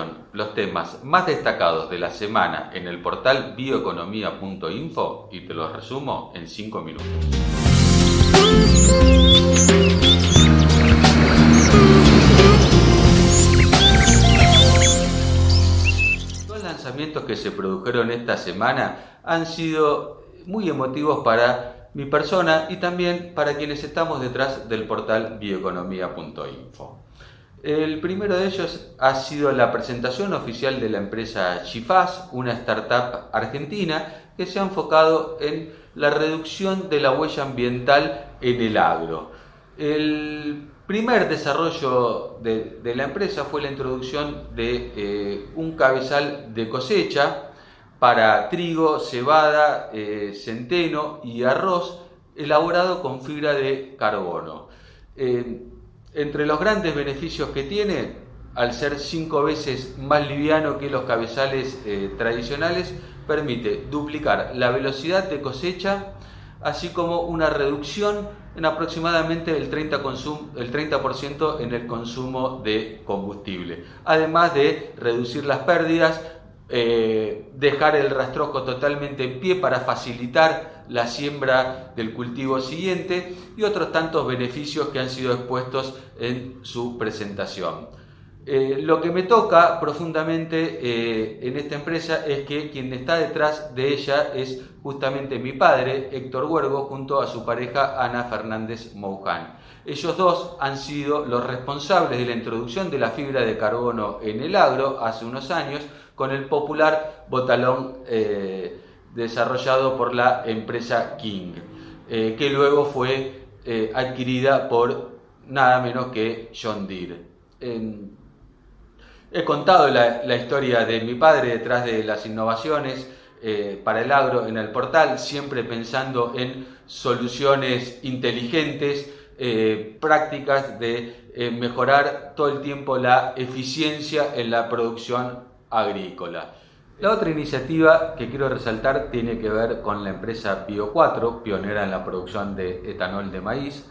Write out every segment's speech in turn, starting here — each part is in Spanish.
fueron los temas más destacados de la semana en el portal bioeconomía.info y te los resumo en 5 minutos. Los lanzamientos que se produjeron esta semana han sido muy emotivos para mi persona y también para quienes estamos detrás del portal bioeconomía.info. El primero de ellos ha sido la presentación oficial de la empresa Chifaz, una startup argentina que se ha enfocado en la reducción de la huella ambiental en el agro. El primer desarrollo de, la empresa fue la introducción de eh, un cabezal de cosecha para trigo, cebada, eh, centeno y arroz elaborado con fibra de carbono. Eh, entre los grandes beneficios que tiene, al ser cinco veces más liviano que los cabezales eh, tradicionales, permite duplicar la velocidad de cosecha, así como una reducción en aproximadamente el 30%, el 30 en el consumo de combustible, además de reducir las pérdidas, eh, dejar el rastrojo totalmente en pie para facilitar la siembra del cultivo siguiente y otros tantos beneficios que han sido expuestos en su presentación. Eh, lo que me toca profundamente eh, en esta empresa es que quien está detrás de ella es justamente mi padre, Héctor Huergo, junto a su pareja Ana Fernández Mouján. Ellos dos han sido los responsables de la introducción de la fibra de carbono en el agro hace unos años, con el popular botalón eh, desarrollado por la empresa King, eh, que luego fue eh, adquirida por nada menos que John Deere. he contado la, historia de mi padre detrás de las innovaciones para el agro en el portal, siempre pensando en soluciones inteligentes, prácticas de mejorar todo el tiempo la eficiencia en la producción agrícola. La otra iniciativa que quiero resaltar tiene que ver con la empresa Bio4, pionera en la producción de etanol de maíz.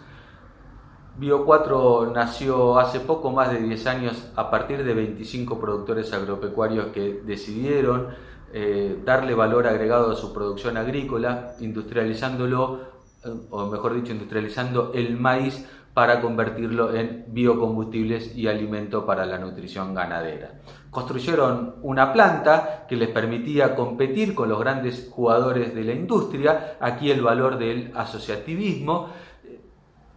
Bio4 nació hace poco más de 10 años a partir de 25 productores agropecuarios que decidieron eh, darle valor agregado a su producción agrícola, industrializándolo, eh, o mejor dicho, industrializando el maíz para convertirlo en biocombustibles y alimento para la nutrición ganadera. Construyeron una planta que les permitía competir con los grandes jugadores de la industria, aquí el valor del asociativismo,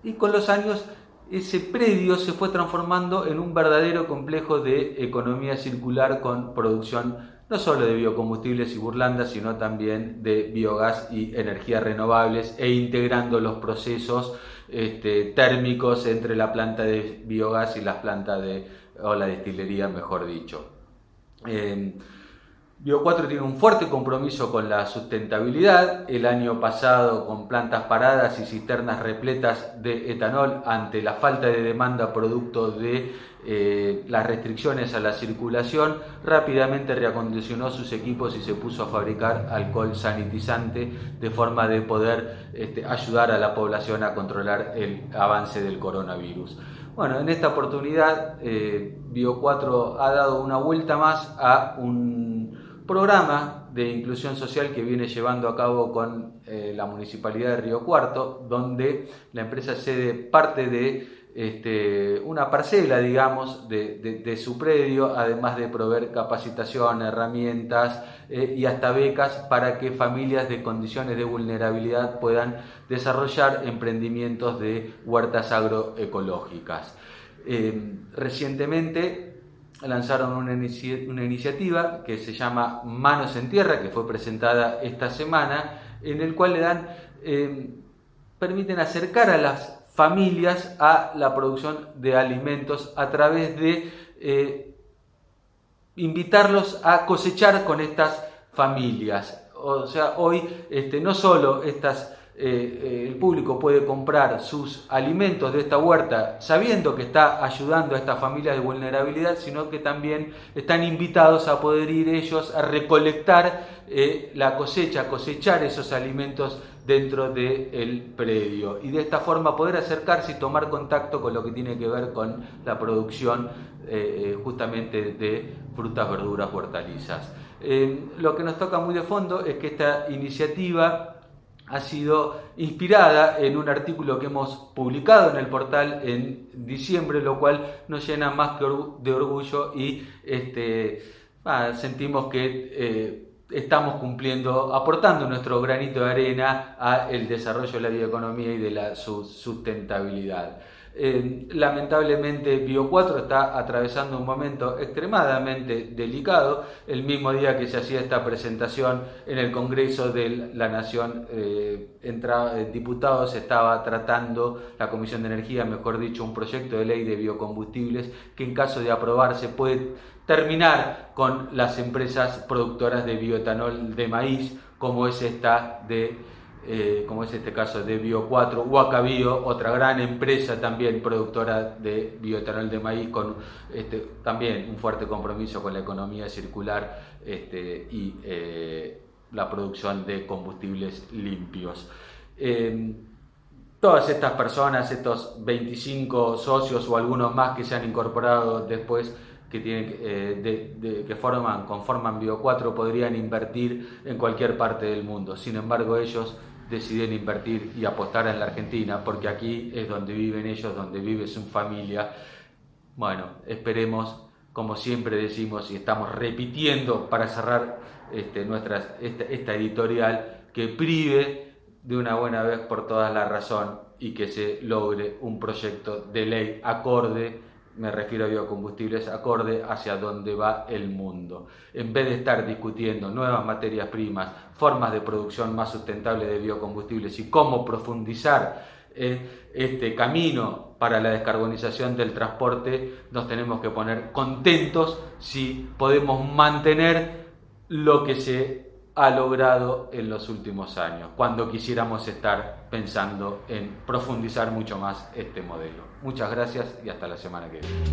y con los años ese predio se fue transformando en un verdadero complejo de economía circular con producción no solo de biocombustibles y burlandas, sino también de biogás y energías renovables e integrando los procesos este, térmicos entre la planta de biogás y las plantas de, o la destilería, mejor dicho. Eh, Bio 4 tiene un fuerte compromiso con la sustentabilidad. El año pasado, con plantas paradas y cisternas repletas de etanol ante la falta de demanda producto de eh, las restricciones a la circulación, rápidamente reacondicionó sus equipos y se puso a fabricar alcohol sanitizante de forma de poder este, ayudar a la población a controlar el avance del coronavirus. Bueno, en esta oportunidad eh, Bio 4 ha dado una vuelta más a un programa de inclusión social que viene llevando a cabo con eh, la Municipalidad de Río Cuarto, donde la empresa cede parte de este, una parcela, digamos, de, su predio, además de proveer capacitación, herramientas eh, y hasta becas para que familias de condiciones de vulnerabilidad puedan desarrollar emprendimientos de huertas agroecológicas. Eh, recientemente lanzaron una, iniciativa que se llama Manos en Tierra, que fue presentada esta semana, en el cual le dan, eh, permiten acercar a las familias a la producción de alimentos a través de eh, invitarlos a cosechar con estas familias. O sea, hoy este, no solo estas eh, el público puede comprar sus alimentos de esta huerta sabiendo que está ayudando a estas familias de vulnerabilidad, sino que también están invitados a poder ir ellos a recolectar eh, la cosecha, cosechar esos alimentos dentro del predio y de esta forma poder acercarse y tomar contacto con lo que tiene que ver con la producción eh, justamente de frutas, verduras, hortalizas. lo que nos toca muy de fondo es que esta iniciativa ha sido inspirada en un artículo que hemos publicado en el portal en diciembre, lo cual nos llena más que de orgullo y este, sentimos que eh, estamos cumpliendo, aportando nuestro granito de arena al desarrollo de la bioeconomía y de la sustentabilidad. Eh, lamentablemente Bio 4 está atravesando un momento extremadamente delicado. El mismo día que se hacía esta presentación en el Congreso de la Nación, eh, eh, diputados estaba tratando, la Comisión de Energía, mejor dicho, un proyecto de ley de biocombustibles que en caso de aprobarse puede terminar con las empresas productoras de bioetanol de maíz, como es esta de eh, como es este caso de Bio4, Huaca Bio, otra gran empresa también productora de bioetanol de maíz, con este, también un fuerte compromiso con la economía circular este, y eh, la producción de combustibles limpios. Em, todas estas personas, estos 25 socios o algunos más que se han incorporado después, que, eh, que forman, conforman Bio4, podrían invertir en cualquier parte del mundo. Sin embargo, ellos deciden invertir y apostar en la Argentina, porque aquí es donde viven ellos, donde vive su familia. Bueno, esperemos, como siempre decimos y estamos repitiendo para cerrar este, nuestras, esta, editorial, que prive de una buena vez por todas la razón y que se logre un proyecto de ley acorde me refiero a biocombustibles, acorde hacia dónde va el mundo. En vez de estar discutiendo nuevas materias primas, formas de producción más sustentables de biocombustibles y cómo profundizar eh, este camino para la descarbonización del transporte, nos tenemos que poner contentos si podemos mantener lo que se ha logrado en los últimos años, cuando quisiéramos estar pensando en profundizar mucho más este modelo. Muchas gracias y hasta la semana que viene.